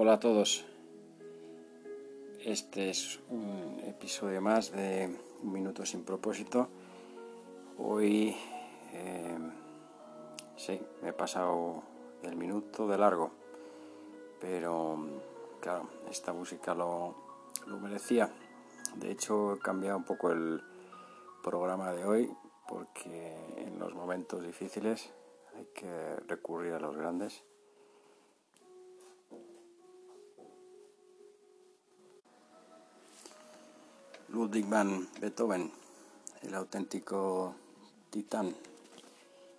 Hola a todos. Este es un episodio más de Un Minuto sin propósito. Hoy eh, sí, me he pasado el minuto de largo, pero claro, esta música lo, lo merecía. De hecho, he cambiado un poco el programa de hoy porque en los momentos difíciles hay que recurrir a los grandes Ludwig Beethoven, el auténtico titán,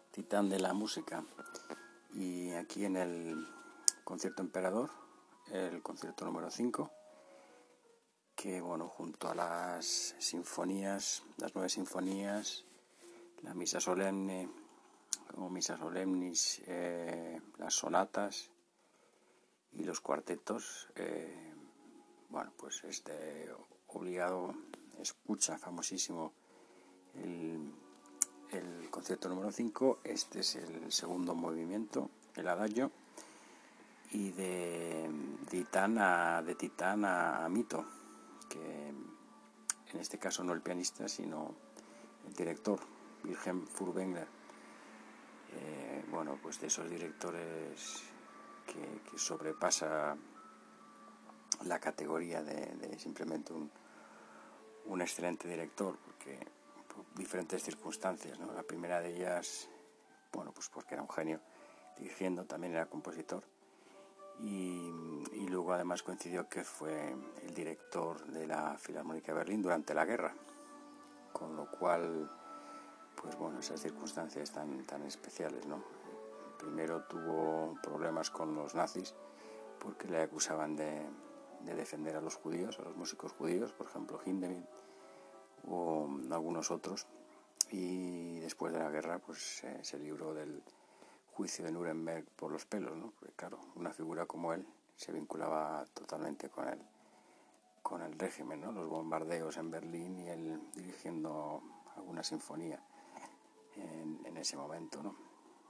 titán de la música. Y aquí en el concierto emperador, el concierto número 5, que bueno, junto a las sinfonías, las nueve sinfonías, la misa solemne o misa solemnis, eh, las sonatas y los cuartetos, eh, bueno, pues este obligado, escucha famosísimo el, concierto número 5. Este es el segundo movimiento, el adagio, y de, Titán a, de Titán Mito, que en este caso no el pianista, sino el director, Wilhelm Furtwängler. Eh, bueno, pues de esos directores que, que sobrepasa la categoría de, simplemente un, un, excelente director, porque por diferentes circunstancias, ¿no? La primera de ellas, bueno, pues porque era un genio, dirigiendo también era compositor, y, y luego además coincidió que fue el director de la Filarmónica de Berlín durante la guerra, con lo cual, pues bueno, esas circunstancias tan, tan especiales, ¿no? Primero tuvo problemas con los nazis porque le acusaban de, de defender a los judíos, a los músicos judíos, por ejemplo Hindemith o algunos otros. Y después de la guerra pues se libró del juicio de Nuremberg por los pelos, ¿no? Porque claro, una figura como él se vinculaba totalmente con el, con el régimen, ¿no? Los bombardeos en Berlín y él dirigiendo alguna sinfonía en, en ese momento, ¿no?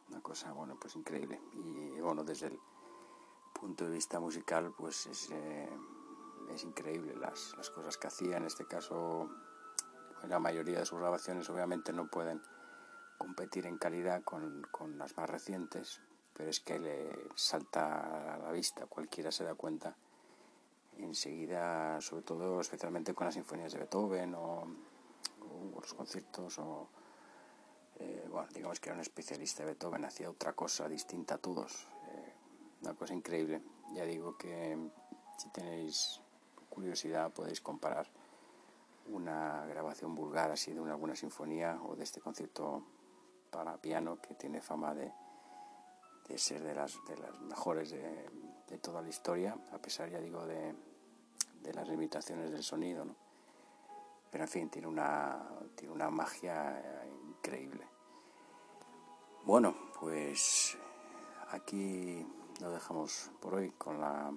Una cosa, bueno, pues increíble. Y bueno, desde el punto de vista musical, pues es, eh, es increíble las, las, cosas que hacía. En este caso, la mayoría de sus grabaciones obviamente no pueden competir en calidad con, con las más recientes, pero es que le salta a la vista, cualquiera se da cuenta enseguida, sobre todo especialmente con las sinfonías de Beethoven o, o los conciertos o eh, bueno, digamos que era un especialista de Beethoven, hacía otra cosa distinta a todos una cosa increíble. Ya digo que si tenéis curiosidad podéis comparar una grabación vulgar así de una buena sinfonía o de este concierto para piano que tiene fama de, de ser de las, de las mejores de, de, toda la historia, a pesar, ya digo, de, de las limitaciones del sonido. ¿no? Pero en fin, tiene una, tiene una magia increíble. Bueno, pues aquí lo dejamos por hoy con la...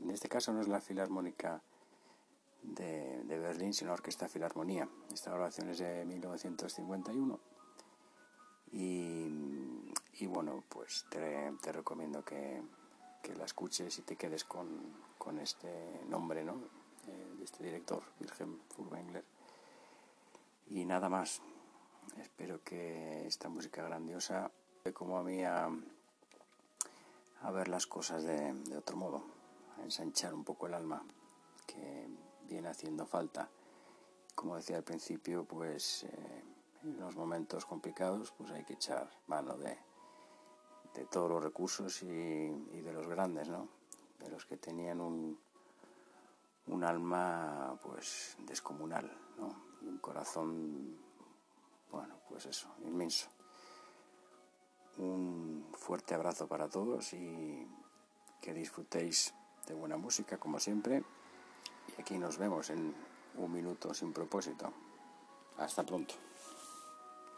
En este caso no es la Filarmónica de, Berlín, sino Orquesta Filarmonía. Esta grabación es de 1951. Y, y bueno, pues te, te recomiendo que, que, la escuches y te quedes con, con este nombre, ¿no? Eh, de este director, Wilhelm Furtwängler. Y nada más. Espero que esta música grandiosa, como a mí, a ver las cosas de, otro modo, a ensanchar un poco el alma, que viene haciendo falta. Como decía al principio, pues eh, en los momentos complicados pues hay que echar mano de, de todos los recursos y, de los grandes, ¿no? De los que tenían un, un alma pues descomunal, ¿no? Un corazón, bueno, pues eso, inmenso. Un fuerte abrazo para todos y que disfrutéis de buena música como siempre. Y aquí nos vemos en un minuto sin propósito. Hasta pronto.